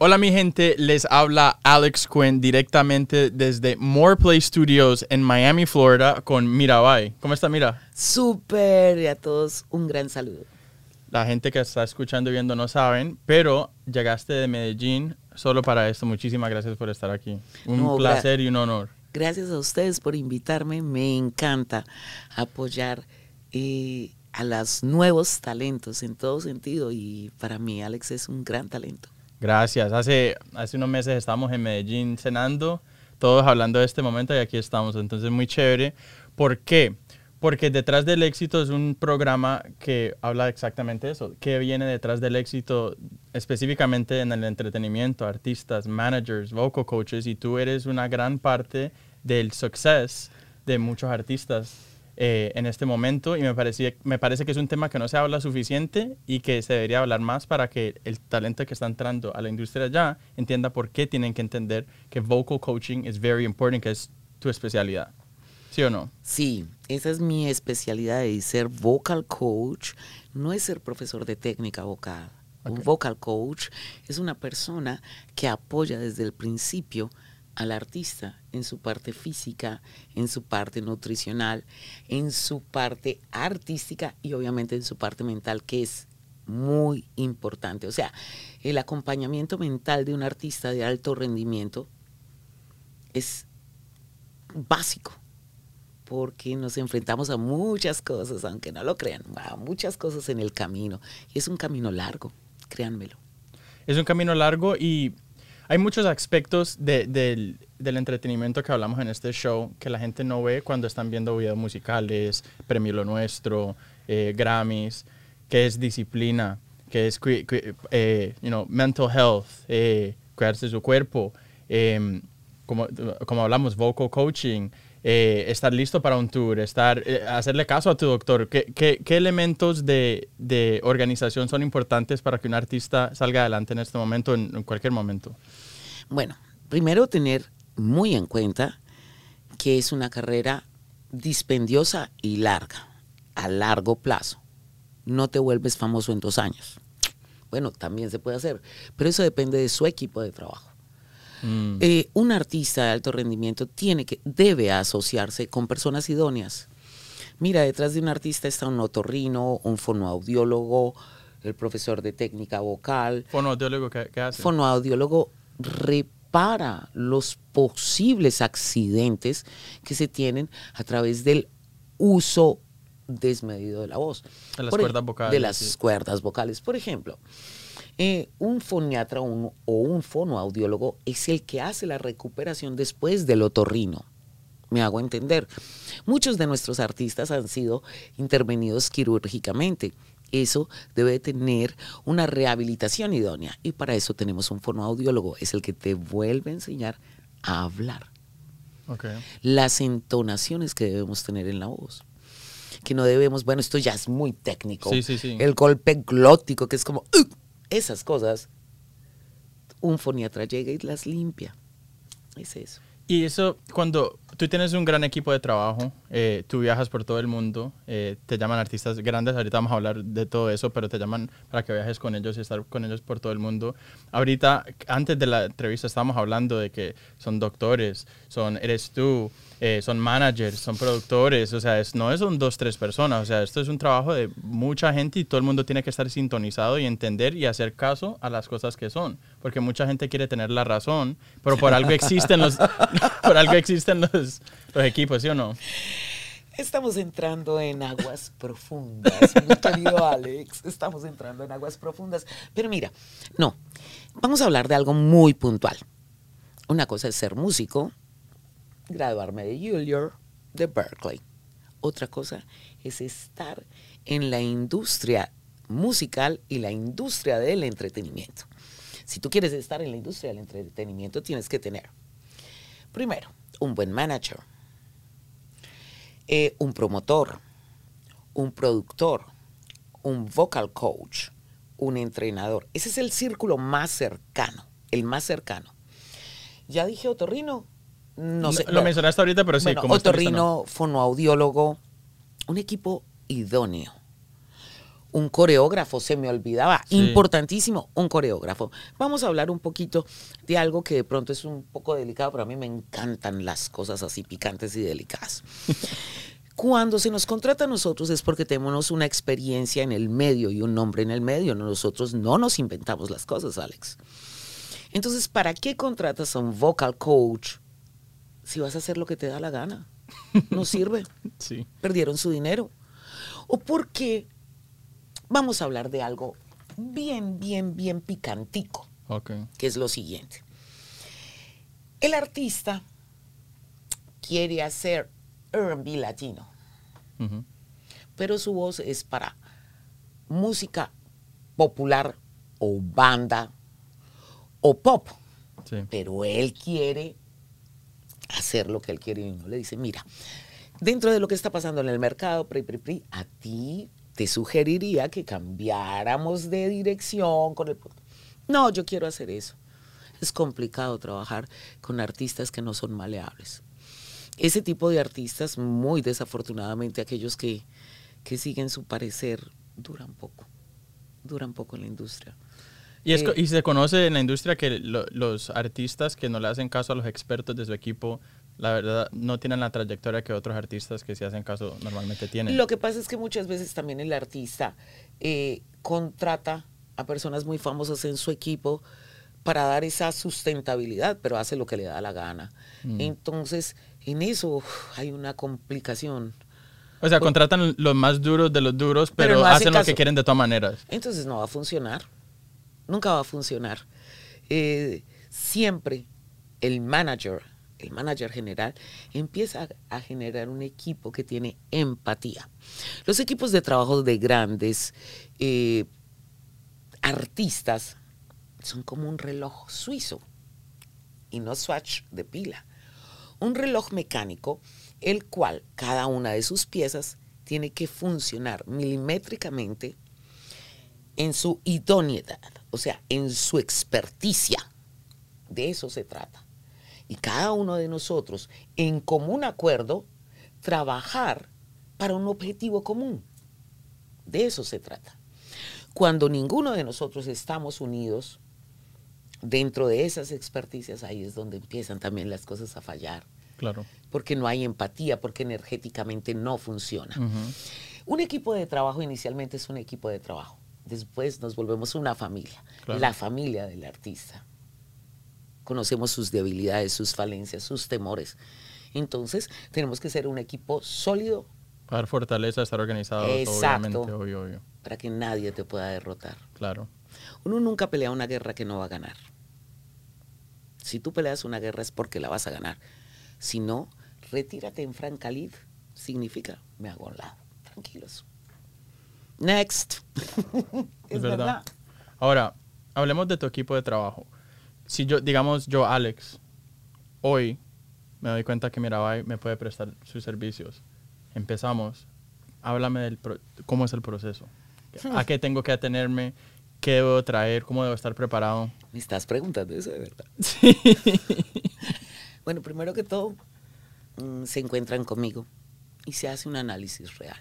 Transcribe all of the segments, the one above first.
Hola mi gente, les habla Alex Quinn directamente desde More Play Studios en Miami, Florida con Mirabai. ¿Cómo está Mira? Súper, y a todos un gran saludo. La gente que está escuchando y viendo no saben, pero llegaste de Medellín solo para esto. Muchísimas gracias por estar aquí. Un No, placer y un honor. Gracias a ustedes por invitarme. Me encanta apoyar eh, a los nuevos talentos en todo sentido y para mí Alex es un gran talento. Gracias. Hace, hace unos meses estábamos en Medellín cenando, todos hablando de este momento y aquí estamos. Entonces, muy chévere. ¿Por qué? Porque detrás del éxito es un programa que habla exactamente eso. ¿Qué viene detrás del éxito específicamente en el entretenimiento? Artistas, managers, vocal coaches. Y tú eres una gran parte del success de muchos artistas eh, en este momento y me, parecía, me parece que es un tema que no se habla suficiente y que se debería hablar más para que el talento que está entrando a la industria ya entienda por qué tienen que entender que vocal coaching es very important, que es tu especialidad. ¿Sí o no? Sí, esa es mi especialidad y ser vocal coach no es ser profesor de técnica vocal. Un vocal coach es una persona que apoya desde el principio al artista en su parte física, en su parte nutricional, en su parte artística y obviamente en su parte mental, que es muy importante. O sea, el acompañamiento mental de un artista de alto rendimiento es básico porque nos enfrentamos a muchas cosas, aunque no lo crean, a muchas cosas en el camino. Y es un camino largo, créanmelo. Es un camino largo y hay muchos aspectos de- del, entretenimiento que hablamos en este show que la gente no ve cuando están viendo videos musicales, Premio Lo Nuestro, eh, Grammys, que es disciplina, que es eh, you know, mental health, eh, cuidarse su cuerpo, em, como, como hablamos, vocal coaching, eh, estar listo para un tour, estar, eh, hacerle caso a tu doctor. ¿Qué, elementos de, de organización son importantes para que un artista salga adelante en este momento, en, en cualquier momento? Bueno, primero tener muy en cuenta que es una carrera dispendiosa y larga, a largo plazo. No te vuelves famoso en dos años. Bueno, también se puede hacer, pero eso depende de su equipo de trabajo. Mm. Eh, un artista de alto rendimiento tiene que, debe asociarse con personas idóneas. Mira, detrás de un artista está un otorrino, un fonoaudiólogo, el profesor de técnica vocal. Fonoaudiólogo, ¿qué, qué hace? Fonoaudiólogo repara los posibles accidentes que se tienen a través del uso desmedido de la voz. De las Por cuerdas vocales, De las sí. cuerdas vocales. Por ejemplo, eh, un foniatra o un, o un fonoaudiólogo es el que hace la recuperación después del otorrino. Me hago entender. Muchos de nuestros artistas han sido intervenidos quirúrgicamente. Eso debe tener una rehabilitación idónea y para eso tenemos un fonoaudiólogo. Es el que te vuelve a enseñar a hablar las entonaciones que debemos tener en la voz. Que no debemos, bueno, esto ya es muy técnico. Sí, sí, sí. El golpe glótico, que es como, "Ugh", esas cosas, un foniatra llega y las limpia. Es eso. Y eso, cuando tú tienes un gran equipo de trabajo, eh, tú viajas por todo el mundo, eh, te llaman artistas grandes, ahorita vamos a hablar de todo eso, pero te llaman para que viajes con ellos y estar con ellos por todo el mundo. Ahorita, antes de la entrevista, estábamos hablando de que son doctores, son, eres tú, eh, son managers, son productores, o sea, es, no son dos, tres personas, o sea, esto es un trabajo de mucha gente y todo el mundo tiene que estar sintonizado y entender y hacer caso a las cosas que son, porque mucha gente quiere tener la razón, pero por algo existen los, por algo existen los, los equipos, ¿sí o no? Estamos entrando en aguas profundas, mi querido Alex. Estamos entrando en aguas profundas. Pero mira, no, vamos a hablar de algo muy puntual. Una cosa es ser músico, graduarme de Juilliard, de Berkeley. Otra cosa es estar en la industria musical y la industria del entretenimiento. Si tú quieres estar en la industria del entretenimiento, tienes que tener, primero, un buen manager, eh, un promotor, un productor, un vocal coach, un entrenador. Ese es el círculo más cercano, el más cercano. Ya dije otorrino, no sé. Lo mencionaste ahorita, pero sí, Bueno, como otorrino, fonoaudiólogo, un equipo idóneo, un coreógrafo, se me olvidaba, importantísimo, un coreógrafo. Vamos a hablar un poquito de algo que de pronto es un poco delicado, pero a mí me encantan las cosas así picantes y delicadas. Cuando se nos contrata a nosotros es porque tenemos una experiencia en el medio y un nombre en el medio. Nosotros no nos inventamos las cosas, Alex. Entonces, ¿para qué contratas a un vocal coach si vas a hacer lo que te da la gana? No sirve. Sí. Perdieron su dinero. ¿O por qué vamos a hablar de algo bien, bien, bien picantico? Que es lo siguiente. El artista quiere hacer R&B latino. Pero su voz es para música popular o banda o pop. Pero él quiere hacer lo que él quiere y uno le dice, mira, dentro de lo que está pasando en el mercado, a ti te sugeriría que cambiáramos de dirección con el... No, yo quiero hacer eso. Es complicado trabajar con artistas que no son maleables ese tipo de artistas, muy desafortunadamente, aquellos que, siguen su parecer, duran poco, duran poco en la industria. Y, es, eh, se conoce en la industria que los artistas que no le hacen caso a los expertos de su equipo, la verdad, no tienen la trayectoria que otros artistas que sí hacen caso normalmente tienen. Lo que pasa es que muchas veces también el artista eh, contrata a personas muy famosas en su equipo para dar esa sustentabilidad, pero hace lo que le da la gana. Mm. Entonces, en eso hay una complicación. O sea, contratan los más duros de los duros, pero, hacen lo que quieren de todas maneras. Entonces no va a funcionar. Nunca va a funcionar. Eh, siempre el manager, el manager general, empieza a, generar un equipo que tiene empatía. Los equipos de trabajo de grandes eh, artistas son como un reloj suizo y no swatch de pila un reloj mecánico, el cual cada una de sus piezas tiene que funcionar milimétricamente en su idoneidad, o sea, en su experticia. De eso se trata. Y cada uno de nosotros, en común acuerdo, trabajar para un objetivo común. De eso se trata. Cuando ninguno de nosotros estamos unidos, dentro de esas experticias ahí es donde empiezan también las cosas a fallar. Claro. Porque no hay empatía, porque energéticamente no funciona. Un equipo de trabajo inicialmente es un equipo de trabajo. Después nos volvemos una familia, la familia del artista. Conocemos sus debilidades, sus falencias, sus temores. Entonces, tenemos que ser un equipo sólido. Para dar fortaleza, estar organizados, Exacto, obviamente, Para que nadie te pueda derrotar. Claro. Uno nunca pelea una guerra que no va a ganar. Si tú peleas una guerra es porque la vas a ganar. Si no, retírate en Francalid. Significa, me hago a un lado. Tranquilos. Next. es, verdad. Ahora, hablemos de tu equipo de trabajo. Si yo, digamos, yo, Alex, hoy me doy cuenta que Mirabai me puede prestar sus servicios. Empezamos. Háblame del cómo es el proceso. ¿A qué tengo que atenerme? ¿Qué debo traer? ¿Cómo debo estar preparado? Me estás preguntando eso de verdad. Sí. bueno, primero que todo, mm, se encuentran conmigo y se hace un análisis real.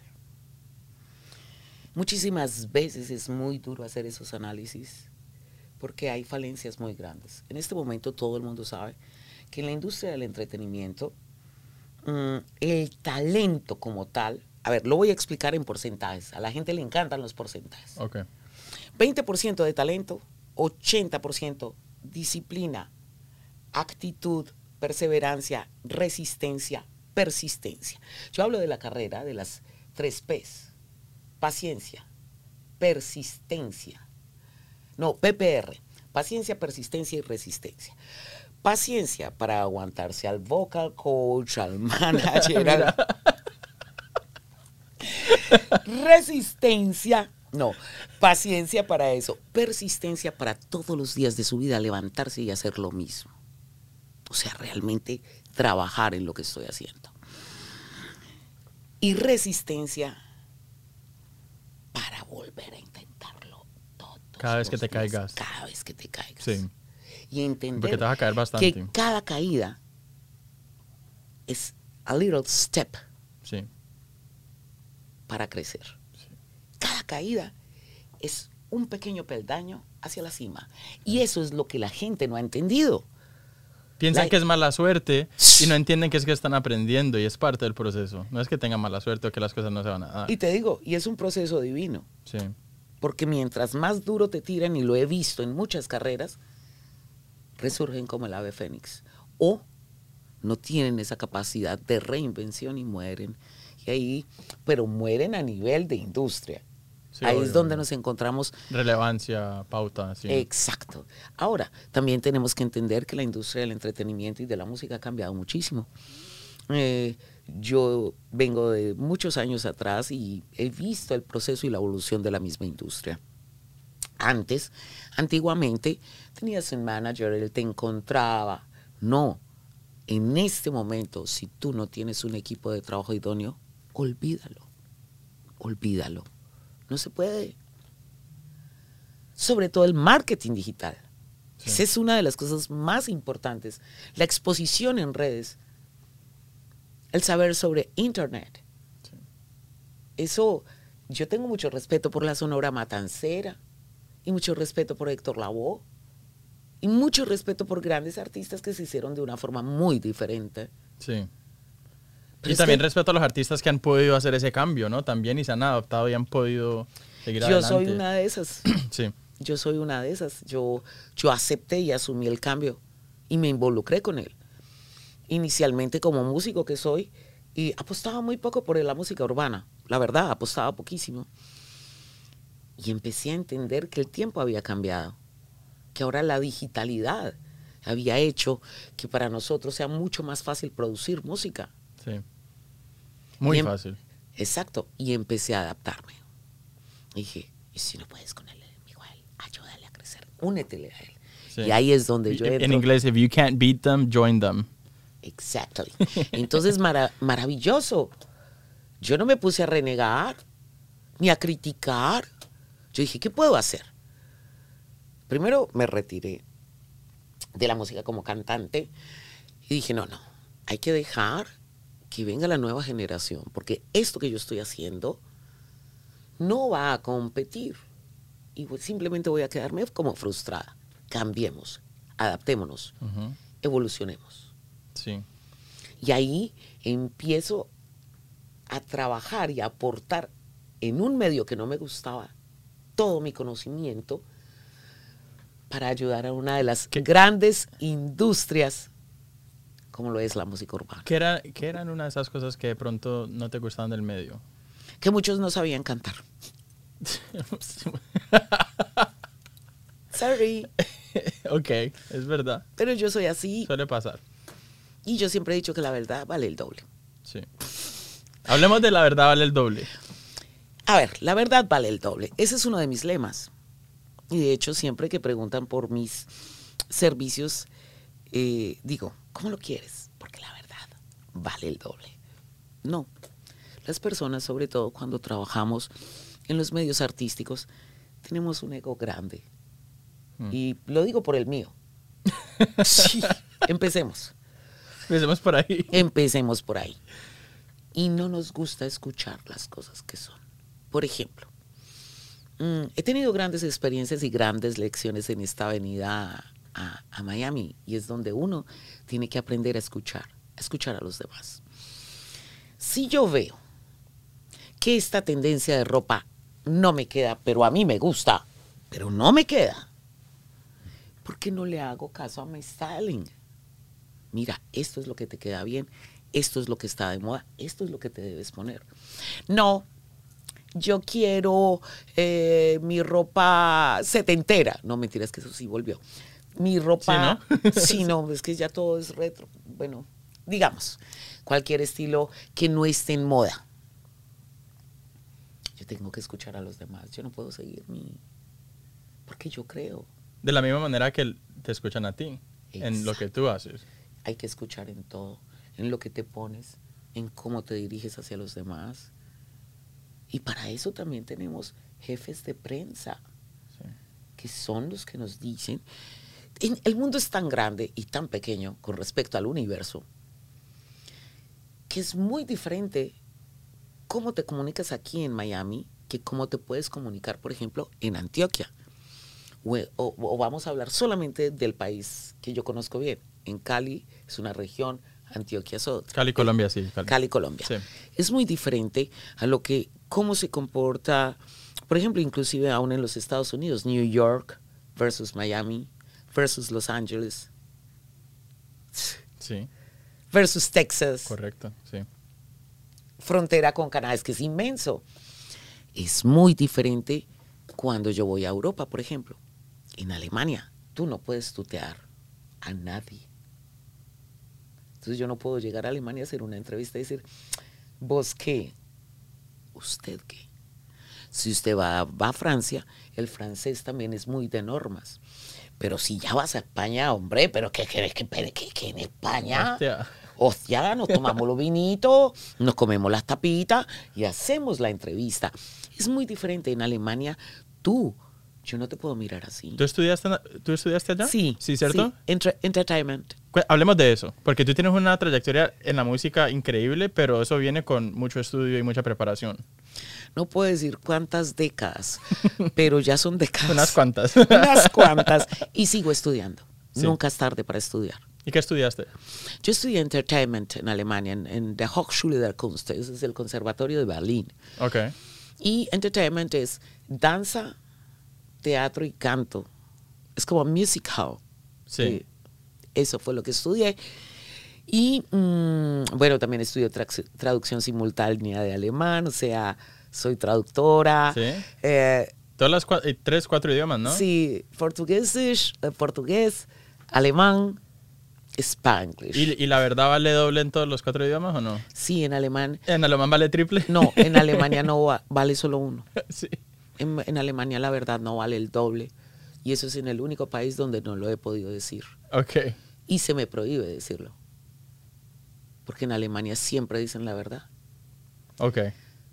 Muchísimas veces es muy duro hacer esos análisis porque hay falencias muy grandes. En este momento todo el mundo sabe que en la industria del entretenimiento mm, el talento como tal, a ver, lo voy a explicar en porcentajes. A la gente le encantan los porcentajes. Okay. 20% de talento, 80% disciplina, actitud, perseverancia, resistencia, persistencia. Yo hablo de la carrera de las tres P's. Paciencia, persistencia. No, PPR. Paciencia, persistencia y resistencia. Paciencia para aguantarse al vocal coach, al manager. Resistencia no, paciencia para eso, persistencia para todos los días de su vida levantarse y hacer lo mismo. O sea, realmente trabajar en lo que estoy haciendo. Y resistencia volver a intentarlo todo. Cada vez que te caigas. Cada vez que te caigas. Sí. Y entender Porque te vas a caer bastante. que cada caída es a little step sí. para crecer caída es un pequeño peldaño hacia la cima. Y eso es lo que la gente no ha entendido. Piensan que es mala suerte y no entienden que es que están aprendiendo y es parte del proceso. No es que tengan mala suerte o que las cosas no se van a dar. Y te digo, y es un proceso divino. Sí, Porque mientras más duro te tiran, y lo he visto en muchas carreras, resurgen como el ave fénix. O no tienen esa capacidad de reinvención y mueren. Y ahí, pero mueren a nivel de industria. Sí, ahí obvio, es donde nos encontramos. Relevancia, pauta, sí. Exacto. Ahora, también tenemos que entender que la industria del entretenimiento y de la música ha cambiado muchísimo. Eh, yo vengo de muchos años atrás y he visto el proceso y la evolución de la misma industria. Antes, antiguamente, tenías un manager, él te encontraba. No, en este momento, si tú no tienes un equipo de trabajo idóneo, olvídalo, olvídalo. No se puede. Sobre todo el marketing digital. Sí. Esa es una de las cosas más importantes. La exposición en redes. El saber sobre Internet. Sí. Eso, yo tengo mucho respeto por la Sonora Matancera y mucho respeto por Héctor Lavoe y mucho respeto por grandes artistas que se hicieron de una forma muy diferente. Sí. Pero y también que respeto a los artistas que han podido hacer ese cambio, ¿no? También y se han adaptado y han podido seguir yo adelante. soy una de esas. Sí, Yo soy una de esas. Yo, yo acepté y asumí el cambio y me involucré con él. Inicialmente como músico que soy y apostaba muy poco por la música urbana. La verdad, apostaba poquísimo. Y empecé a entender que el tiempo había cambiado, que ahora la digitalidad había hecho que para nosotros sea mucho más fácil producir música. sí. Muy em- fácil. Exacto. Y empecé a adaptarme. Y dije, ¿y si no puedes con él, Miguel? Ayúdale a crecer. Únetele a él. Sí. Y ahí es donde yo En entro. inglés, if you can't beat them, join them. Exactly. Entonces, mara- maravilloso. Yo no me puse a renegar ni a criticar. Yo dije, ¿qué puedo hacer? Primero me retiré de la música como cantante y dije, no, no, hay que dejar que venga la nueva generación, porque esto que yo estoy haciendo no va a competir. Y simplemente voy a quedarme como frustrada. Cambiemos, adaptémonos, evolucionemos. Sí. Y ahí empiezo a trabajar y a aportar en un medio que no me gustaba todo mi conocimiento para ayudar a una de las ¿Qué? grandes industrias como lo es la música urbana. ¿Qué, era, ¿Qué eran una de esas cosas que de pronto no te gustaban del medio? Que muchos no sabían cantar. Sorry, ok, es verdad. pero yo soy así Suele pasar. y yo siempre he dicho que la verdad vale el doble. Sí. Hablemos de la verdad, vale el doble. A ver, la verdad vale el doble. Ese es uno de mis lemas. Y de hecho, siempre que preguntan por mis servicios, eh, digo, ¿cómo lo quieres? Porque la verdad vale el doble. No. Las personas, sobre todo cuando trabajamos en los medios artísticos, tenemos un ego grande. Mm. Y lo digo por el mío. Sí. Empecemos. Empecemos por ahí. Empecemos por ahí. Y no nos gusta escuchar las cosas que son. Por ejemplo, mm, he tenido grandes experiencias y grandes lecciones en esta avenida a, Miami y es donde uno tiene que aprender a escuchar, a escuchar a los demás. Si yo veo que esta tendencia de ropa no me queda, pero a mí me gusta, pero no me queda, ¿por qué no le hago caso a mi styling? mira, esto es lo que te queda bien, esto es lo que está de moda, esto es lo que te debes poner. No, yo quiero eh, mi ropa setentera. No, mentiras que eso sí volvió. Mi ropa, sí, no, es que ya todo es retro. Bueno, digamos, cualquier estilo que no esté en moda. Yo tengo que escuchar a los demás, yo no puedo seguir mi... Porque yo creo. De la misma manera que te escuchan a ti, en lo que tú haces. hay que escuchar en todo, en lo que te pones, en cómo te diriges hacia los demás. Y para eso también tenemos jefes de prensa, Sí. que son los que nos dicen, en- el mundo es tan grande y tan pequeño con respecto al universo, que es muy diferente cómo te comunicas aquí en Miami que cómo te puedes comunicar, por ejemplo, en Antioquia. O, o- o vamos a hablar solamente del país que yo conozco bien. En Cali es una región, Antioquia es otra. Cali, Colombia, sí. Cali. Cali, Colombia. Sí. Es muy diferente a lo que, cómo se comporta, por ejemplo, inclusive aún en los Estados Unidos, New York versus Miami versus Los Ángeles Sí, versus Texas, correcto, sí. frontera con Canadá, es que es inmenso. Es muy diferente cuando yo voy a Europa, por ejemplo. En Alemania, tú no puedes tutear a nadie. Entonces yo no puedo llegar a Alemania a hacer una entrevista y decir, ¿vos qué? ¿Usted qué? Si usted va, va a Francia, el francés también es muy de normas. Pero si ya vas a España, hombre, pero ¿qué querés que, que, que, que en España? Hostia. Hostia, nos tomamos los vinitos, nos comemos las tapitas y hacemos la entrevista. Es muy diferente en Alemania. Tú, yo no te puedo mirar así. ¿Tú estudiaste, ¿tú estudiaste allá? Sí. Sí, ¿cierto? sí, Entre- entertainment. Hablemos de eso, porque tú tienes una trayectoria en la música increíble, pero eso viene con mucho estudio y mucha preparación. No puedo decir cuántas décadas, pero ya son décadas. Unas cuantas. Unas cuantas. Y sigo estudiando. Sí. Nunca es tarde para estudiar. ¿Y qué estudiaste? Yo estudié Entertainment en Alemania, en, en der Hochschule der Kunst, ese es el Conservatorio de Berlín. Ok. Y Entertainment es danza, teatro y canto. Es como music hall. Sí. Eh, Eso fue lo que estudié. Y mm, bueno, también estudio trax- traducción simultánea de alemán, o sea, soy traductora. Sí. Eh, Todas las cua- eh, tres, cuatro idiomas, ¿no? Sí, portugués, eh, portugués, alemán, spanglish. ¿Y, y la verdad vale doble en todos los cuatro idiomas o no? Sí, en alemán. ¿En alemán vale triple? No, en Alemania no va- vale solo uno. sí. En, en Alemania la verdad no vale el doble. Y eso es en el único país donde no lo he podido decir. Ok. Y se me prohíbe decirlo. Porque en Alemania siempre dicen la verdad. Ok.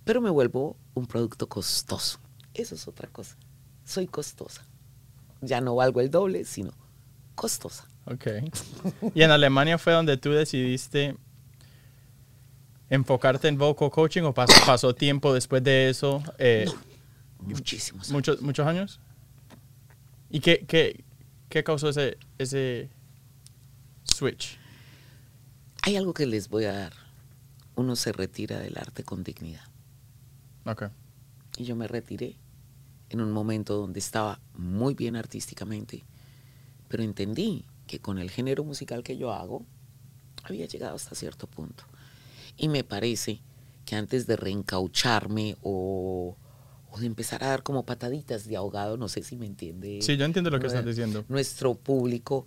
Pero me vuelvo un producto costoso. Eso es otra cosa. Soy costosa. Ya no valgo el doble, sino costosa. Ok. ¿Y en Alemania fue donde tú decidiste enfocarte en vocal coaching o pasó, pasó tiempo después de eso? eh, Muchísimos. muchos, ¿Muchos años? ¿Y qué, qué, qué causó ese, ese switch? Hay algo que les voy a dar. Uno se retira del arte con dignidad. Ok. Y yo me retiré en un momento donde estaba muy bien artísticamente, pero entendí que con el género musical que yo hago, había llegado hasta cierto punto. Y me parece que antes de reencaucharme o, o de empezar a dar como pataditas de ahogado, no sé si me entiende. Sí, yo entiendo lo que estás diciendo. Nuestro público.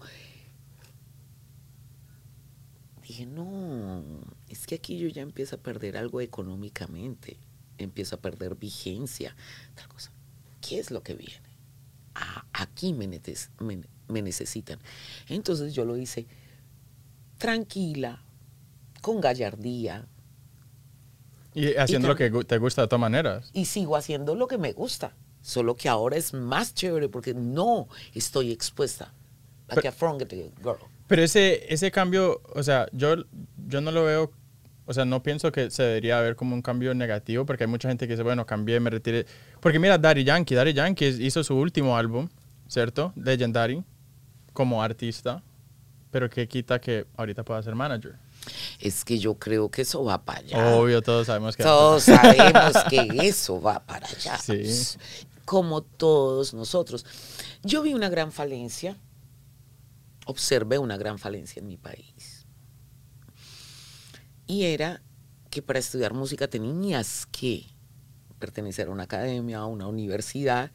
Dije, no, es que aquí yo ya empiezo a perder algo económicamente, empiezo a perder vigencia, tal cosa. ¿Qué es lo que viene? Ah, aquí me, netes- me- me necesitan. Entonces yo lo hice tranquila, con gallardía, Y haciendo Y lo que te gusta de todas maneras. y sigo haciendo lo que me gusta. Solo que ahora es más chévere porque no estoy expuesta. Like Pero- a front girl. Pero ese, ese cambio, o sea, yo, yo no lo veo, o sea, no pienso que se debería ver como un cambio negativo, porque hay mucha gente que dice, bueno, cambié, me retiré. Porque mira, Daddy Yankee, Daddy Yankee hizo su último álbum, ¿cierto? Legendary, como artista, pero que quita que ahorita pueda ser manager. Es que yo creo que eso va para allá. Obvio, todos sabemos que... Todos sabemos que eso va para allá. Sí. Como todos nosotros. Yo vi una gran falencia, observé una gran falencia en mi país. Y era que para estudiar música tenías que pertenecer a una academia, a una universidad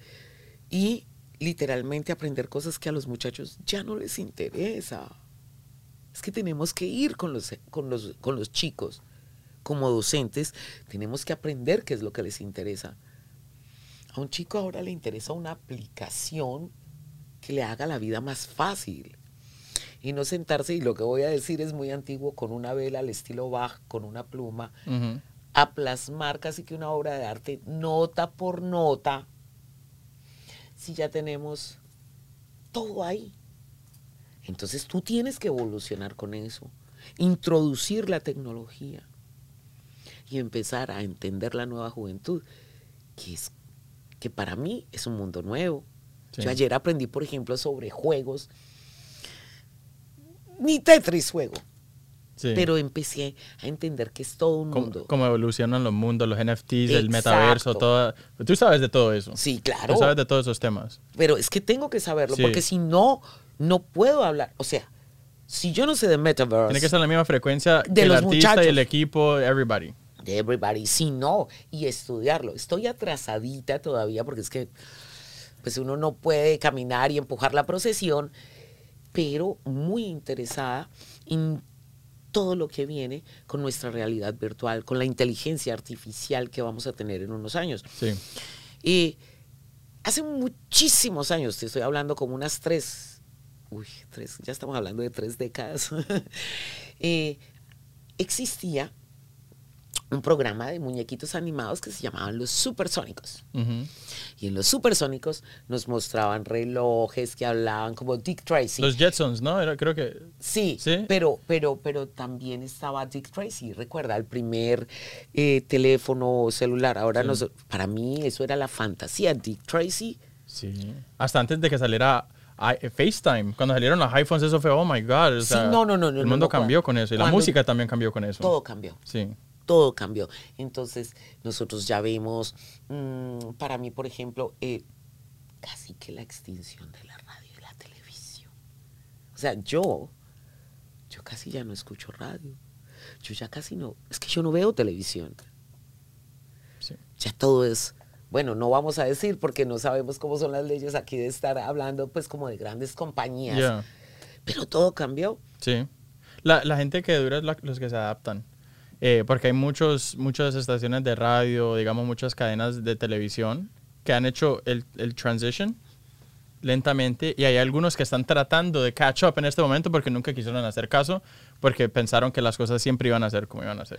y literalmente aprender cosas que a los muchachos ya no les interesa. Es que tenemos que ir con los, con los, con los chicos como docentes, tenemos que aprender qué es lo que les interesa. A un chico ahora le interesa una aplicación que le haga la vida más fácil. Y no sentarse, y lo que voy a decir es muy antiguo, con una vela al estilo Bach, con una pluma, Ujú. a plasmar casi que una obra de arte nota por nota, si ya tenemos todo ahí. Entonces tú tienes que evolucionar con eso, introducir la tecnología y empezar a entender la nueva juventud que, es, que para mí es un mundo nuevo. Sí. Yo ayer aprendí, por ejemplo, sobre juegos. Ni Tetris juego, Sí. pero empecé a entender que es todo un mundo. cómo evolucionan los mundos, los NFTs, el Exacto. metaverso, todo. Tú sabes de todo eso. Sí, Tú claro. sabes de todos esos temas. Pero es que tengo que saberlo, Sí. porque si no, no puedo hablar. O sea, si yo no sé de Metaverse, Tiene que ser la misma frecuencia De que el los artista y muchachos. el equipo, everybody. de everybody, si no, y estudiarlo. Estoy atrasadita todavía porque es que pues uno no puede caminar y empujar la procesión, pero muy interesada en todo lo que viene con nuestra realidad virtual, con la inteligencia artificial que vamos a tener en unos años. Sí. Y hace muchísimos años, te estoy hablando como unas tres, uy, tres, ya estamos hablando de tres décadas, eh, existía un programa de muñequitos animados que se llamaban los supersónicos. Y en los supersónicos nos mostraban relojes que hablaban como Dick Tracy. Los Jetsons, ¿no? Era, creo que. Sí, ¿Sí? Pero, pero, pero también estaba Dick Tracy, recuerda, el primer eh, teléfono celular. Ahora Sí. nos- para mí eso era la fantasía. Dick Tracy, Sí. Hasta antes de que saliera i- FaceTime. Cuando salieron los iPhones, eso fue, oh my God. o Sí, sea, no, no, no, no, El mundo cambió con eso. Y la música también cambió con eso. todo cambió. Sí. Todo cambió. Entonces, nosotros ya vemos, mm, para mí, por ejemplo, eh, casi que la extinción de la radio y la televisión. O sea, yo, yo casi ya no escucho radio. Yo ya casi no, es que yo no veo televisión. sí. Ya todo es, bueno, no vamos a decir porque no sabemos cómo son las leyes aquí de estar hablando pues como de grandes compañías. Pero todo cambió. Sí. La, la gente que dura es la- los que se adaptan. Eh, porque hay muchos, muchas estaciones de radio, digamos, muchas cadenas de televisión que han hecho el, el transition lentamente y hay algunos que están tratando de catch up en este momento porque nunca quisieron hacer caso porque pensaron que las cosas siempre iban a ser como iban a ser.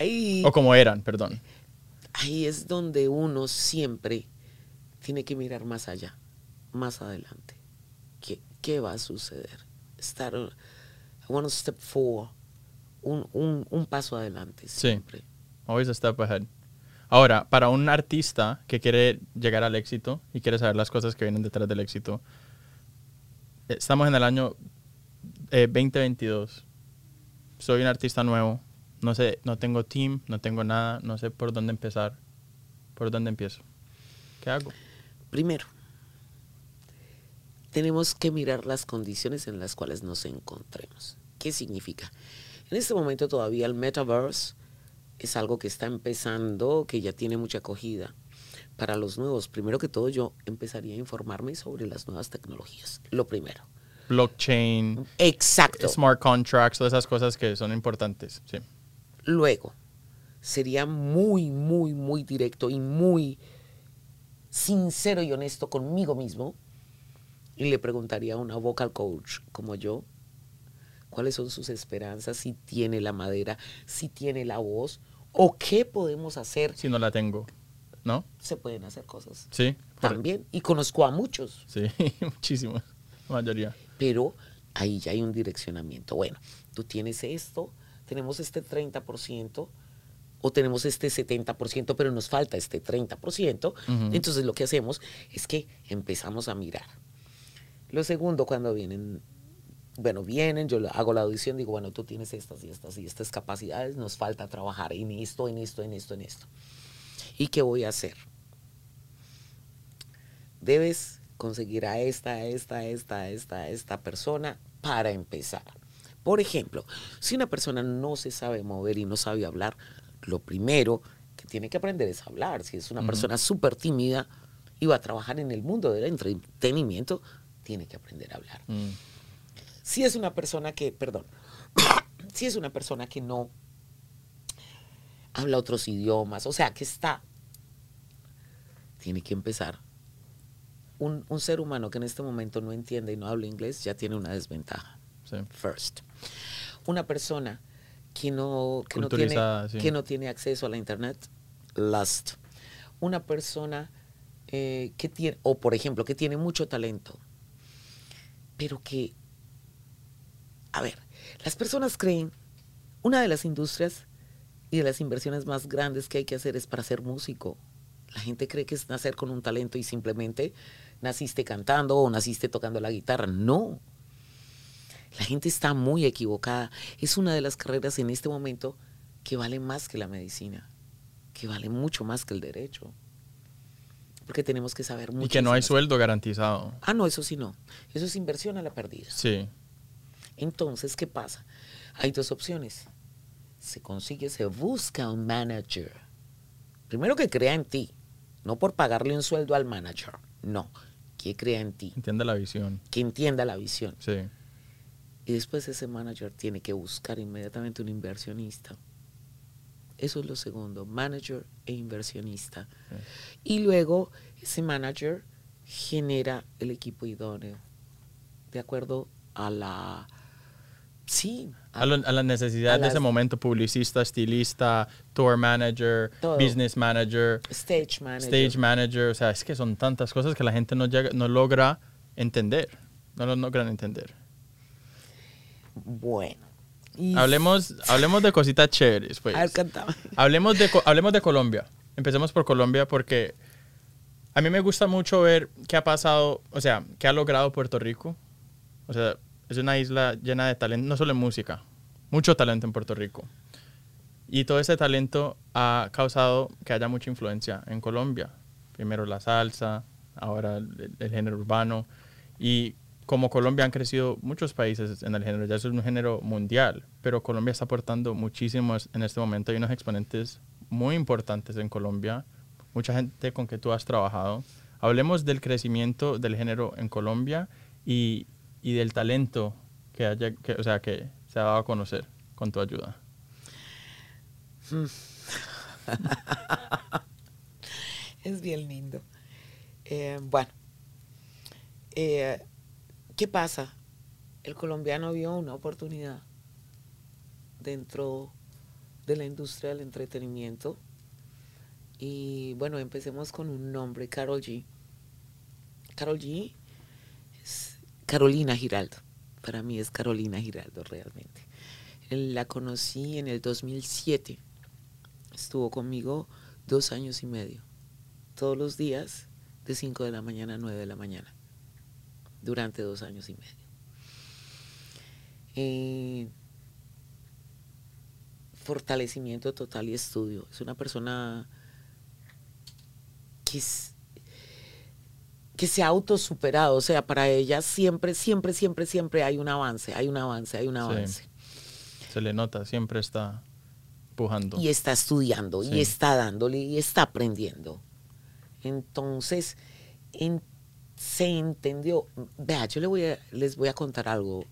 Ahí, O como eran, perdón. ahí es donde uno siempre tiene que mirar más allá, más adelante. ¿Qué, qué va a suceder? Estar, uh, I want to step forward, un, un, un paso adelante siempre. Always a step ahead. Ahora, para un artista que quiere llegar al éxito y quiere saber las cosas que vienen detrás del éxito, eh, estamos en el año eh, 2022. Soy un artista nuevo. No sé, no tengo team, no tengo nada, no sé por dónde empezar. ¿Por dónde empiezo? ¿Qué hago? Primero, tenemos que mirar las condiciones en las cuales nos encontremos. ¿Qué significa? En este momento todavía el metaverse es algo que está empezando, que ya tiene mucha acogida. Para los nuevos, primero que todo yo empezaría a informarme sobre las nuevas tecnologías. Lo primero. Blockchain, Exacto. smart contracts, todas esas cosas que son importantes. Sí. Luego, sería muy, muy, muy directo y muy sincero y honesto conmigo mismo y le preguntaría a una vocal coach como yo cuáles son sus esperanzas, si tiene la madera, si tiene la voz o qué podemos hacer. Si no la tengo, ¿no? Se pueden hacer cosas Sí. por- también y conozco a muchos, Sí, muchísimos. La mayoría. pero ahí ya hay un direccionamiento. Bueno, tú tienes esto, tenemos este 30%. o tenemos este 70%, pero nos falta este 30%. Ujú. Entonces lo que hacemos es que empezamos a mirar. Lo segundo, cuando vienen, bueno, vienen, yo hago la audición, digo, bueno, tú tienes estas y estas y estas capacidades, nos falta trabajar en esto, en esto, en esto, en esto. ¿Y qué voy a hacer? Debes conseguir a esta, a esta, a esta, a esta, a esta persona para empezar. Por ejemplo, si una persona no se sabe mover y no sabe hablar, lo primero que tiene que aprender es hablar. Si es una persona súper tímida y va a trabajar en el mundo del entretenimiento, tiene que aprender a hablar. Mm. Si es una persona que, perdón, si es una persona que no habla otros idiomas, o sea, que está, tiene que empezar. Un, un ser humano que en este momento no entiende y no habla inglés ya tiene una desventaja. Sí. First. Una persona que no, que no, tiene, sí. que no tiene acceso a la internet, last. Una persona eh, que tiene, o por ejemplo, que tiene mucho talento, pero que, a ver, las personas creen, una de las industrias y de las inversiones más grandes que hay que hacer es para ser músico. La gente cree que es nacer con un talento y simplemente naciste cantando o naciste tocando la guitarra. No. La gente está muy equivocada. Es una de las carreras en este momento que vale más que la medicina, que vale mucho más que el derecho. Porque tenemos que saber mucho. Y que no hay sueldo garantizado. Ah, no, eso sí no. Eso es inversión a la perdida. Sí. Entonces, ¿qué pasa? Hay dos opciones. Se consigue, se busca un manager. Primero que crea en ti, no por pagarle un sueldo al manager, no, que crea en ti. Entienda la visión. Que entienda la visión. Sí. Y después ese manager tiene que buscar inmediatamente un inversionista. Eso es lo segundo, manager e inversionista. Y luego ese manager genera el equipo idóneo, de acuerdo a la... Sí. A, lo, a las necesidades de ese momento, publicista, estilista, tour manager, Todo. business manager, Stage manager. stage manager. O sea, es que son tantas cosas que la gente no, llega, no logra entender. No lo logran entender. Bueno. y- Hablemos, hablemos de cositas chéveres, pues. A. Hablemos de, hablemos de Colombia. Empecemos por Colombia porque a mí me gusta mucho ver qué ha pasado, o sea, qué ha logrado Puerto Rico. O sea, es una isla llena de talento, no solo en música, mucho talento en Puerto Rico. Y todo ese talento ha causado que haya mucha influencia en Colombia. Primero la salsa, ahora el, género urbano. Y como Colombia han crecido muchos países en el género, ya es un género mundial, pero Colombia está aportando muchísimo en este momento. Hay unos exponentes muy importantes en Colombia, mucha gente con que tú has trabajado. Hablemos del crecimiento del género en Colombia y, y del talento que, haya, que, o sea, que se ha dado a conocer con tu ayuda. Es bien lindo. Eh, bueno, eh, ¿qué pasa? El colombiano vio una oportunidad dentro de la industria del entretenimiento. Y bueno, empecemos con un nombre, Carol G. Carol G Carolina Giraldo. Para mí es Carolina Giraldo realmente. La conocí en el 2007. Estuvo conmigo dos años y medio todos los días de 5 de la mañana a 9 de la mañana, durante dos años y medio. Eh, fortalecimiento total y estudio. Es una persona que, es- que se ha autosuperado, o sea, para ella siempre, siempre, siempre, siempre hay un avance, hay un avance, hay un avance. Se le nota, siempre está pujando. y está estudiando Sí. y está dándole y está aprendiendo. Entonces, en- se entendió. Vea, yo le voy a- les voy a contar algo.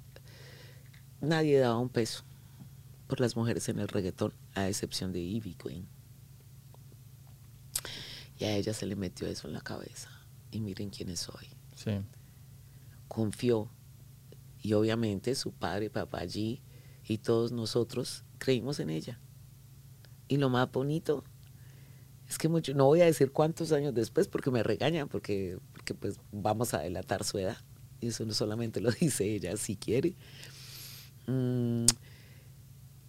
Nadie daba un peso por las mujeres en el reggaetón, a excepción de Ivy Queen. Y a ella se le metió eso en la cabeza. Y miren quién es hoy. Sí. Confió. Y obviamente su padre, papá allí y todos nosotros creímos en ella. Y lo más bonito es que mucho, no voy a decir cuántos años después porque me regañan, porque, porque pues vamos a delatar su edad. Y eso no solamente lo dice ella si quiere. Mm,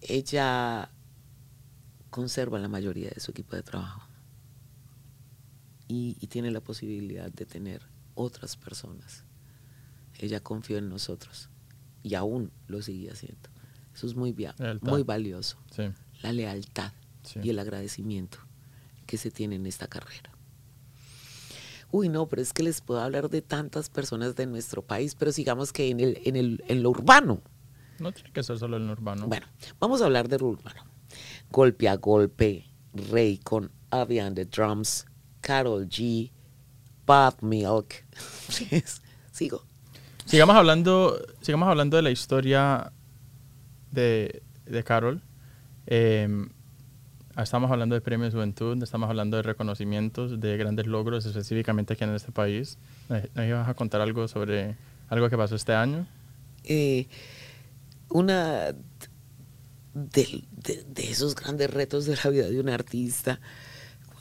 ella conserva la mayoría de su equipo de trabajo. Y, y tiene la posibilidad de tener otras personas. Ella confió en nosotros y aún lo sigue haciendo. Eso es muy, valioso Sí. la lealtad Sí. y el agradecimiento que se tiene en esta carrera. Uy, no, pero es que les puedo hablar de tantas personas de nuestro país, pero sigamos que en, el, en, el, en lo urbano. No tiene que ser solo el urbano. Bueno, vamos a hablar de lo urbano. Golpe a golpe, Rey con Avian the Drums, Carol G, Bad Milk. Sigo. Sigamos hablando, sigamos hablando de la historia de, de Carol. Eh, estamos hablando de premios Juventud, estamos hablando de reconocimientos, de grandes logros, específicamente aquí en este país. ¿Nos nos ibas a contar algo sobre algo que pasó este año? eh, una de, de- de esos grandes retos de la vida de un artista,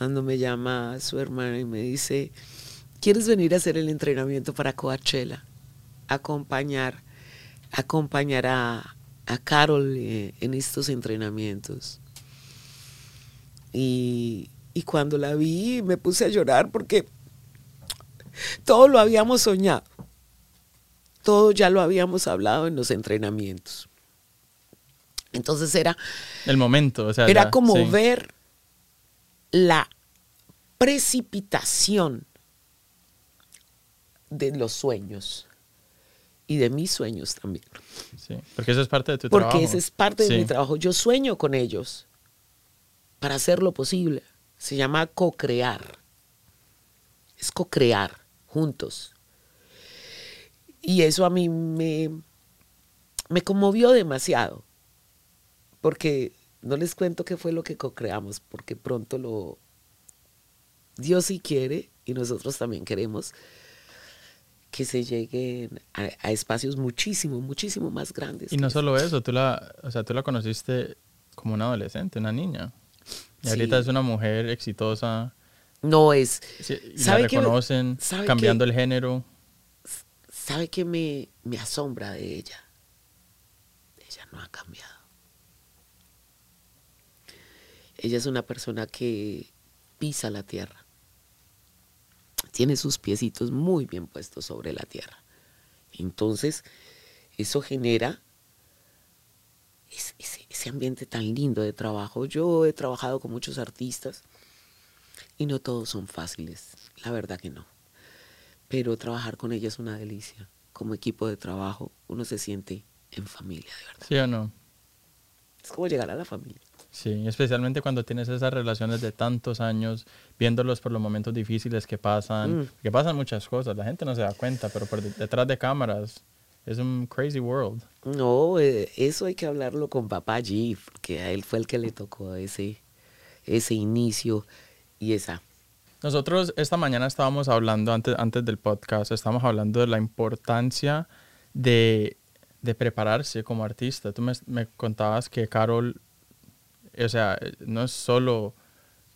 cuando me llama su hermana y me dice, ¿quieres venir a hacer el entrenamiento para Coachella? Acompañar, acompañar a, a Carol eh, en estos entrenamientos. Y, Y cuando la vi me puse a llorar porque todo lo habíamos soñado. Todo ya lo habíamos hablado en los entrenamientos. Entonces era... El momento, o sea... Era ya, como sí. ver la precipitación de los sueños y de mis sueños también. Sí, porque eso es parte de tu Porque trabajo. ese es parte de mi trabajo. Yo sueño con ellos para hacerlo posible. Se llama co-crear. Es co-crear juntos. Y eso a mí me, me conmovió demasiado. Porque no les cuento qué fue lo que co-creamos, porque pronto lo... Dios sí quiere y nosotros también queremos que se lleguen a, a espacios muchísimo, muchísimo más grandes. Y que no solo eso, tú la, o sea, tú la conociste como una adolescente, una niña. Y Sí. ahorita es una mujer exitosa. No es. sí, la ¿Sabe qué me- reconocen, sabe cambiando el género. ¿Sabe qué me, me asombra de ella? Ella no ha cambiado. Ella es una persona que pisa la tierra. Tiene sus piecitos muy bien puestos sobre la tierra. Entonces, eso genera es- ese, ese ambiente tan lindo de trabajo. Yo he trabajado con muchos artistas y no todos son fáciles, la verdad que no. Pero trabajar con ella es una delicia. Como equipo de trabajo, uno se siente en familia, de verdad. ¿Sí o no? Es como llegar a la familia. Sí, especialmente cuando tienes esas relaciones de tantos años, viéndolos por los momentos difíciles que pasan, Mm. que pasan muchas cosas, la gente no se da cuenta, pero por de- detrás de cámaras es un crazy world. No, eh, eso hay que hablarlo con papá G, porque a él fue el que le tocó ese, ese inicio y esa. Nosotros esta mañana estábamos hablando, antes, antes del podcast, estábamos hablando de la importancia de, de prepararse como artista. Tú me, me contabas que Carol, o sea, no es solo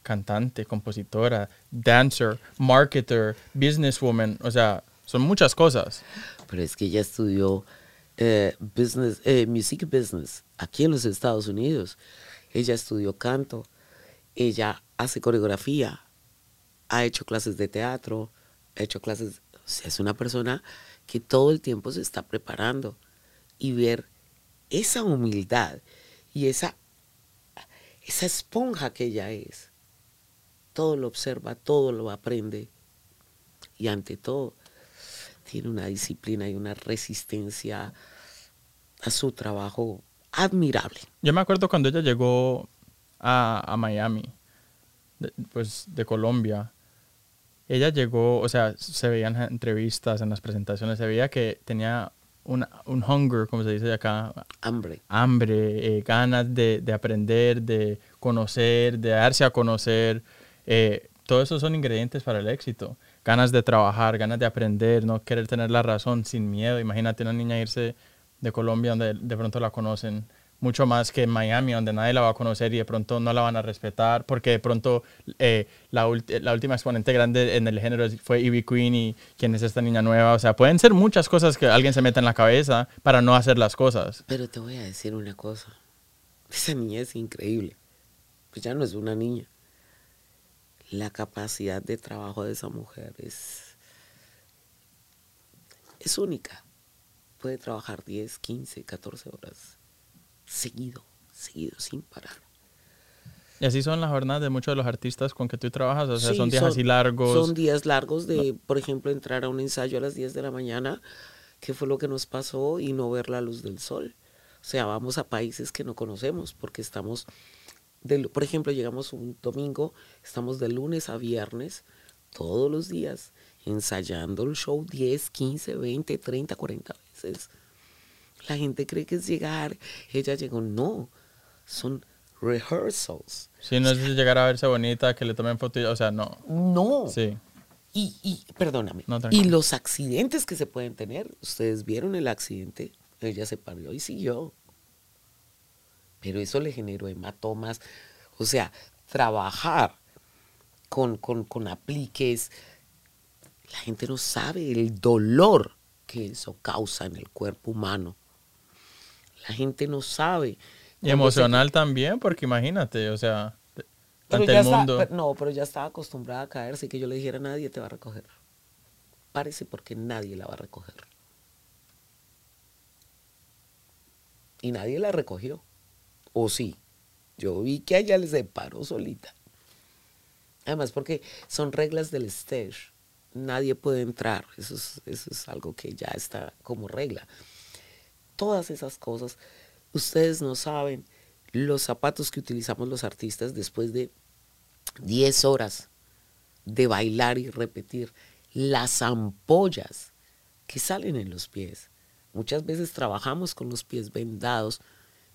cantante, compositora, dancer, marketer, businesswoman, o sea, son muchas cosas. Pero es que ella estudió eh, business, eh, music business aquí en los Estados Unidos. Ella estudió canto, ella hace coreografía, ha hecho clases de teatro, ha hecho clases, o sea, es una persona que todo el tiempo se está preparando y ver esa humildad y esa, esa esponja que ella es. Todo lo observa, todo lo aprende y ante todo tiene una disciplina y una resistencia a su trabajo admirable. Yo me acuerdo cuando ella llegó a, a Miami, pues de Colombia. Ella llegó, o sea, se veían en entrevistas, en las presentaciones, se veía que tenía una- un hunger, como se dice acá, Hambre. hambre, eh, ganas de, de aprender, de conocer, de darse a conocer. Eh, todo eso son ingredientes para el éxito. Ganas de trabajar, ganas de aprender, no querer tener la razón sin miedo. Imagínate una niña irse de Colombia donde de pronto la conocen mucho más que en Miami, donde nadie la va a conocer y de pronto no la van a respetar, porque de pronto eh, la, la última exponente grande en el género fue Ivy Queen y quién es esta niña nueva. O sea, pueden ser muchas cosas que alguien se meta en la cabeza para no hacer las cosas. Pero te voy a decir una cosa. Esa niña es increíble. Pues ya no es una niña. La capacidad de trabajo de esa mujer es, es única. Puede trabajar 10, 15, 14 horas seguido, seguido, sin parar. Y así son las jornadas de muchos de los artistas con que tú trabajas, o sea, Sí, son días así largos. Son días largos de, por ejemplo, entrar a un ensayo a las 10 de la mañana, que fue lo que nos pasó, y no ver la luz del sol. O sea, vamos a países que no conocemos porque estamos, de, por ejemplo, llegamos un domingo, estamos de lunes a viernes, todos los días, ensayando el show 10, 15, 20, 30, 40 veces. La gente cree que es llegar, ella llegó, no, son rehearsals. Si no es llegar a verse bonita, que le tomen fotos, o sea, no. No. Sí. Y, y perdóname. No, y los accidentes que se pueden tener. Ustedes vieron el accidente. Ella se paró y siguió. Pero eso le generó hematomas. O sea, trabajar con, con, con apliques. La gente no sabe el dolor que eso causa en el cuerpo humano. La gente no sabe. Y se- emocional también, porque imagínate, o sea, Pero ante ya el está- mundo. pero- no, pero ya estaba acostumbrada a caerse y que yo le dijera nadie te va a recoger. Párese porque nadie la va a recoger. Y nadie la recogió. O sí. Yo vi que a ella se paró solita. Además, porque son reglas del stage. Nadie puede entrar. Eso es, eso es algo que ya está como regla. Todas esas cosas. Ustedes no saben los zapatos que utilizamos los artistas después de 10 horas de bailar y repetir. Las ampollas que salen en los pies. Muchas veces trabajamos con los pies vendados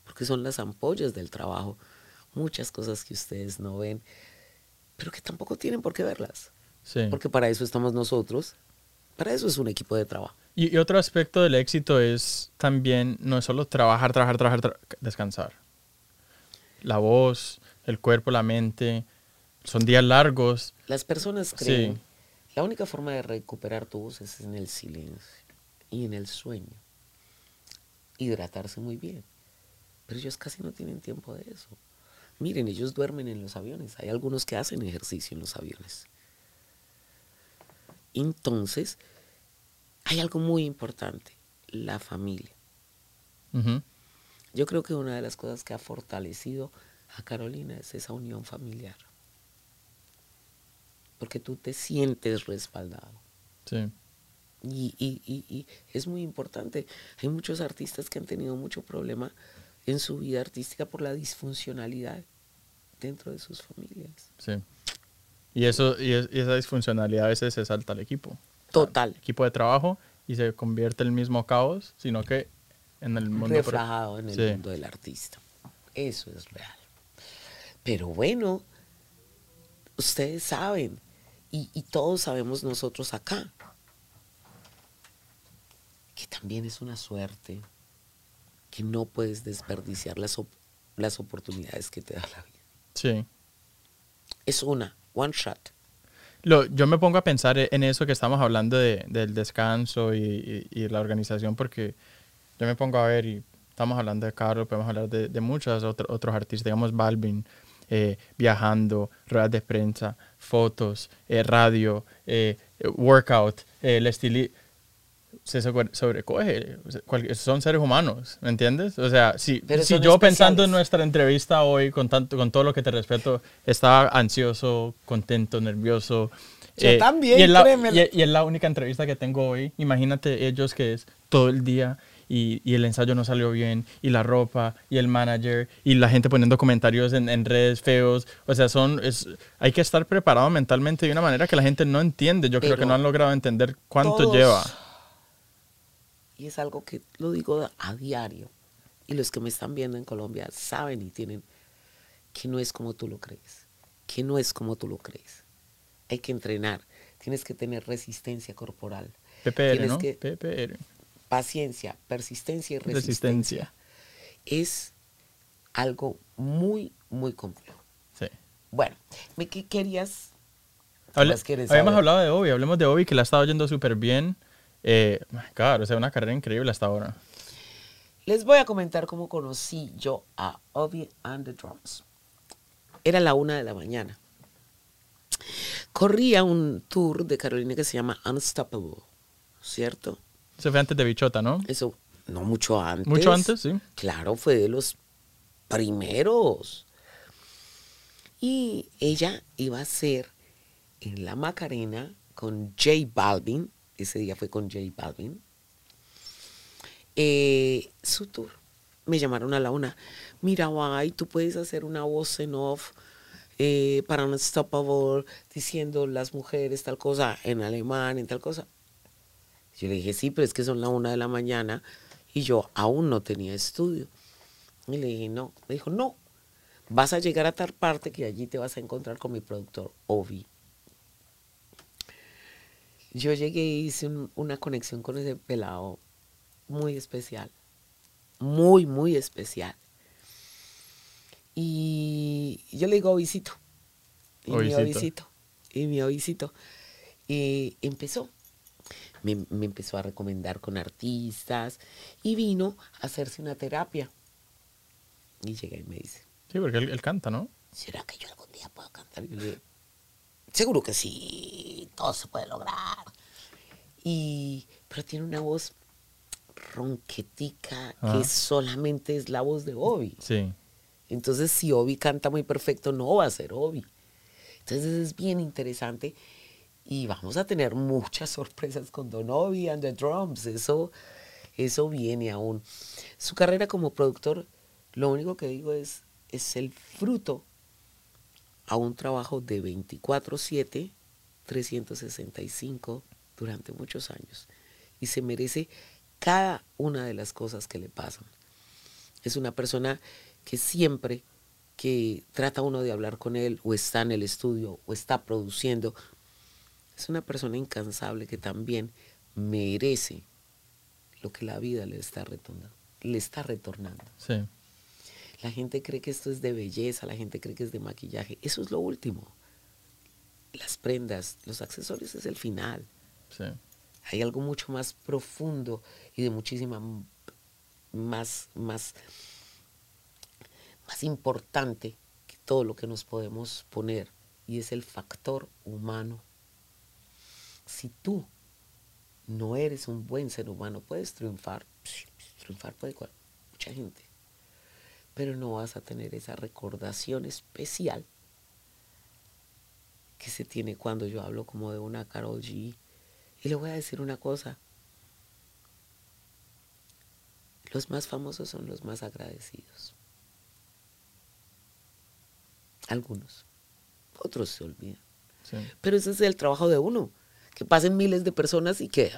porque son las ampollas del trabajo. Muchas cosas que ustedes no ven, pero que tampoco tienen por qué verlas. Sí. Porque para eso estamos nosotros. Para eso es un equipo de trabajo. Y, y otro aspecto del éxito es también, no es solo trabajar, trabajar, trabajar, tra- descansar. La voz, el cuerpo, la mente, son días largos. Las personas Sí. creen, la única forma de recuperar tu voz es en el silencio y en el sueño. Hidratarse muy bien. Pero ellos casi no tienen tiempo de eso. Miren, ellos duermen en los aviones. Hay algunos que hacen ejercicio en los aviones. Entonces, hay algo muy importante, la familia. Yo creo que una de las cosas que ha fortalecido a Carolina es esa unión familiar. Porque tú te sientes respaldado. Sí. Y, y- y- y es muy importante. Hay muchos artistas que han tenido mucho problema en su vida artística por la disfuncionalidad dentro de sus familias. Sí. Y, eso, y, es- y esa disfuncionalidad a veces se salta al equipo. Total. Equipo de trabajo y se convierte en el mismo caos, sino que en el mundo... reflejado en el Sí. mundo del artista. Eso es real. Pero bueno, ustedes saben, y, y todos sabemos nosotros acá, que también es una suerte que no puedes desperdiciar las, op- las oportunidades que te da la vida. Sí. Es una, one shot. Lo, yo me pongo a pensar en eso que estamos hablando de, del descanso y, y- y la organización, porque yo me pongo a ver y estamos hablando de Carlos, podemos hablar de, de muchos otro- otros artistas, digamos Balvin, eh, viajando, ruedas de prensa, fotos, eh, radio, eh, workout, el estilo se sobre- sobrecoge, son seres humanos, ¿me entiendes? O sea, si, si yo pensando en nuestra entrevista hoy, con, tanto, con todo lo que te respeto, estaba ansioso, contento, nervioso. Yo también, y es, la, y, y es la única entrevista que tengo hoy. Imagínate ellos que es todo el día y, y el ensayo no salió bien, y la ropa, y el manager, y la gente poniendo comentarios en, en redes feos. O sea, son, es, hay que estar preparado mentalmente de una manera que la gente no entiende. Yo creo que no han logrado entender cuánto todos- lleva. Y es algo que lo digo a diario. Y los que me están viendo en Colombia saben y tienen que no es como tú lo crees. Que no es como tú lo crees. Hay que entrenar. Tienes que tener resistencia corporal. PPR, Tienes ¿no? que- PPR. Paciencia, persistencia y resistencia. Resistencia. Es algo muy, muy complejo. Sí. Bueno, ¿me- ¿qué querías? Hable- habíamos saber? hablado de Obi, hablemos de Obi, que la ha estado yendo súper bien. Eh, claro, o sea, una carrera increíble hasta ahora. Les voy a comentar cómo conocí yo a Obi and the Drums. Era la una de la mañana. Corría un tour de Carolina que se llama Unstoppable, ¿cierto? Eso fue antes de Bichota, ¿no? Eso, no mucho antes. Mucho antes, sí. Claro, fue de los primeros. Y ella iba a ser en la Macarena con J Balvin. Ese día fue con J Balvin. eh, su tour. Me llamaron a la una. Mira, guay, tú puedes hacer una voz en off eh, para Unstoppable diciendo las mujeres tal cosa en alemán, en tal cosa. Yo le dije, sí, pero es que son la una de la mañana y yo aún no tenía estudio. Y le dije, no. Me dijo, no, vas a llegar a tal parte que allí te vas a encontrar con mi productor, Ovi. Yo llegué y hice un- una conexión con ese pelado muy especial. Muy, muy especial. Y yo le digo, Ovisito. Y mi Ovisito. Ovisito. Y mi Ovisito. Y empezó. Me, me empezó a recomendar con artistas y vino a hacerse una terapia. Y llega y me dice, Sí, porque él, él canta, ¿no? ¿será que yo algún día puedo cantar? Y yo le dije, seguro que sí, todo se puede lograr. Y, pero tiene una voz ronquetica que solamente es la voz de Obi. Sí. Entonces, si Obi canta muy perfecto, no va a ser Obi. Entonces, es bien interesante y vamos a tener muchas sorpresas con Don Obi and the Drums. Eso, eso viene aún. Su carrera como productor, lo único que digo es, es el fruto a un trabajo de 24/7, 365 durante muchos años. Y se merece cada una de las cosas que le pasan. Es una persona que siempre que trata uno de hablar con él o está en el estudio o está produciendo, es una persona incansable que también merece lo que la vida le está retornando. Le está retornando. La gente cree que esto es de belleza, la gente cree que es de maquillaje. Eso es lo último. Las prendas, los accesorios es el final. Sí. Hay algo mucho más profundo y de muchísima más, más, más importante que todo lo que nos podemos poner. Y es el factor humano. Si tú no eres un buen ser humano, puedes triunfar. Triunfar puede cual- mucha gente. Pero no vas a tener esa recordación especial que se tiene cuando yo hablo como de una Carol G. Y le voy a decir una cosa. Los más famosos son los más agradecidos. Algunos. Otros se olvidan. sí. Pero ese es el trabajo de uno. Que pasen miles de personas y que...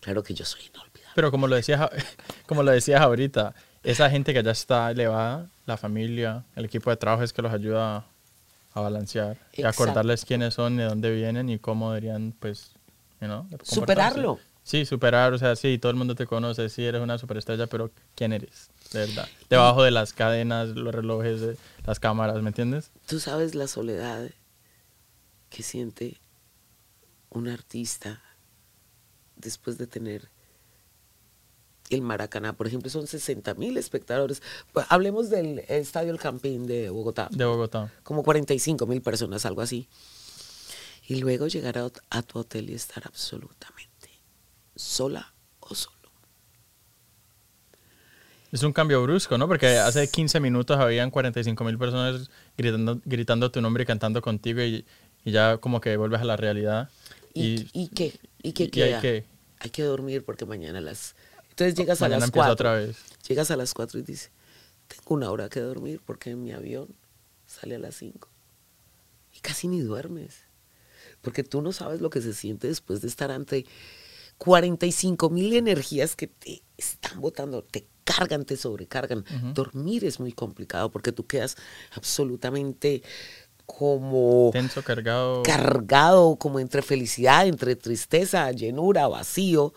Claro que yo soy inolvidable. Pero como lo decías, como lo decías ahorita, esa gente que ya está elevada, la familia, el equipo de trabajo es que los ayuda a balancear y Exacto. acordarles quiénes son, de dónde vienen y cómo deberían, pues, you know. Superarlo. Sí, superar, o sea, sí, todo el mundo te conoce, sí, eres una superestrella, pero ¿quién eres? De verdad. Debajo de las cadenas, los relojes, las cámaras, ¿me entiendes? Tú sabes la soledad que siente un artista después de tener el Maracaná, por ejemplo, son 60 mil espectadores. Pues, hablemos del Estadio El Campín de Bogotá, De Bogotá. como 45 mil personas, algo así. Y luego llegar a, tu hotel y estar absolutamente sola o solo. Es un cambio brusco, ¿no? Porque hace 15 minutos habían 45 mil personas gritando, gritando tu nombre y cantando contigo y, y ya como que vuelves a la realidad. ¿Y, y qué? ¿Y qué hay queda? que- Hay que dormir porque mañana a las... Entonces llegas a las empieza 4. otra vez. Llegas a las 4 y dices, tengo una hora que dormir porque mi avión sale a las 5. Y casi ni duermes. Porque tú no sabes lo que se siente después de estar ante 45 mil energías que te están botando, te cargan, te sobrecargan. Dormir es muy complicado porque tú quedas absolutamente como Tenso, cargado. cargado como entre felicidad, entre tristeza, llenura, vacío.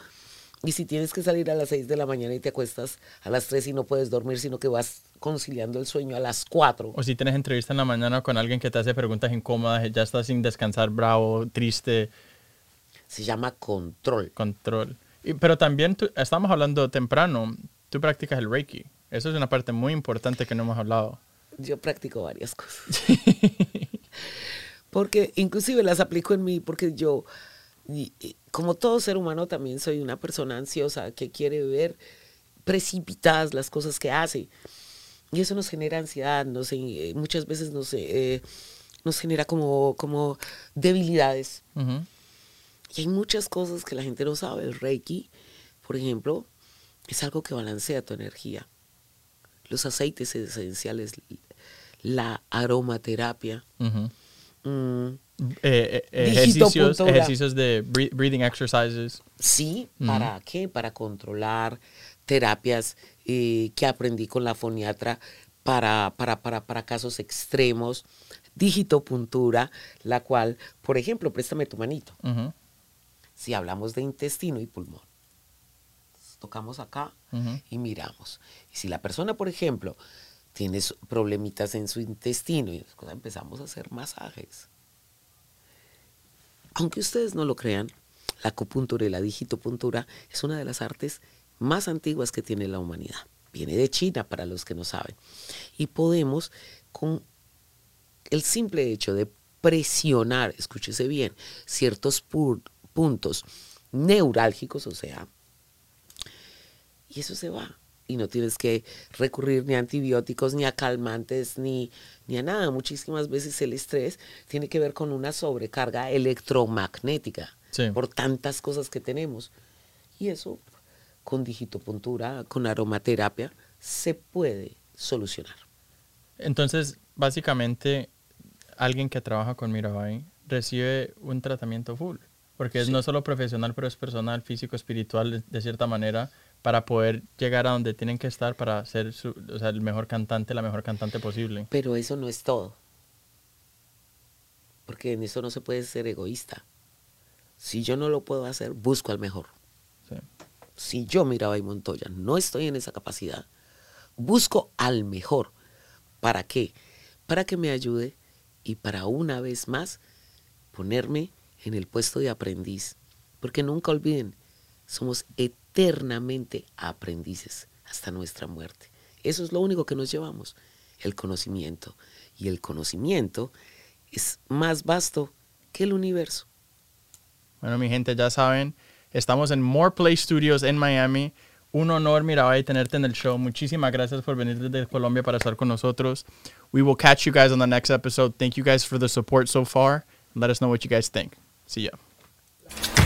Y si tienes que salir a las 6 de la mañana y te acuestas a las 3 y no puedes dormir, sino que vas conciliando el sueño a las 4. o si tienes entrevista en la mañana con alguien que te hace preguntas incómodas, ya estás sin descansar, bravo, triste, Se llama control. control. Y- pero también tú- estamos hablando temprano, tú practicas el Reiki. Eso es una parte muy importante que no hemos hablado. Yo practico varias cosas. porque inclusive las aplico en mí, porque yo, y- y como todo ser humano, también soy una persona ansiosa que quiere ver precipitadas las cosas que hace. Y eso nos genera ansiedad, nos, eh, muchas veces nos, eh, nos genera como, como debilidades. Y hay muchas cosas que la gente no sabe. El Reiki, por ejemplo, es algo que balancea tu energía. Los aceites esenciales, la aromaterapia. Mm, Eh, eh, Dígito ejercicios, ejercicios de bre- breathing exercises. sí, ¿para qué? Para controlar terapias eh, que aprendí con la foniatra para, para, para, para casos extremos. Digitopuntura, la cual, por ejemplo, préstame tu manito. Ujú, si hablamos de intestino y pulmón. Tocamos acá ujú. y miramos. Y si la persona, por ejemplo, tiene problemitas en su intestino, y empezamos a hacer masajes. Aunque ustedes no lo crean, la acupuntura y la digitopuntura es una de las artes más antiguas que tiene la humanidad. Viene de China, para los que no saben. Y podemos, con el simple hecho de presionar, escúchese bien, ciertos puntos neurálgicos, o sea, y eso se va. Y no tienes que recurrir ni a antibióticos, ni a calmantes, ni, ni a nada. Muchísimas veces el estrés tiene que ver con una sobrecarga electromagnética por tantas cosas que tenemos. Y eso, con digitopuntura, con aromaterapia, se puede solucionar. Entonces, básicamente, alguien que trabaja con Mirabai recibe un tratamiento full, porque es no solo profesional, pero es personal, físico, espiritual, de cierta manera, para poder llegar a donde tienen que estar para ser el mejor cantante, la mejor cantante posible. Pero eso no es todo, porque en eso no se puede ser egoísta. Si yo no lo puedo hacer, busco al mejor. Si yo, Mirabai Montoya, no estoy en esa capacidad, busco al mejor. ¿Para qué? Para que me ayude y para una vez más ponerme en el puesto de aprendiz. Porque nunca olviden, somos eternamente aprendices hasta nuestra muerte. Eso es lo único que nos llevamos, el conocimiento. Y el conocimiento es más vasto que el universo. Bueno, mi gente, ya saben, estamos en More Play Studios en Miami. Un honor, Mirabai, tenerte en el show. Muchísimas gracias por venir desde Colombia para estar con nosotros. We will catch you guys on the next episode. Thank you guys for the support so far. Let us know what you guys think. See ya.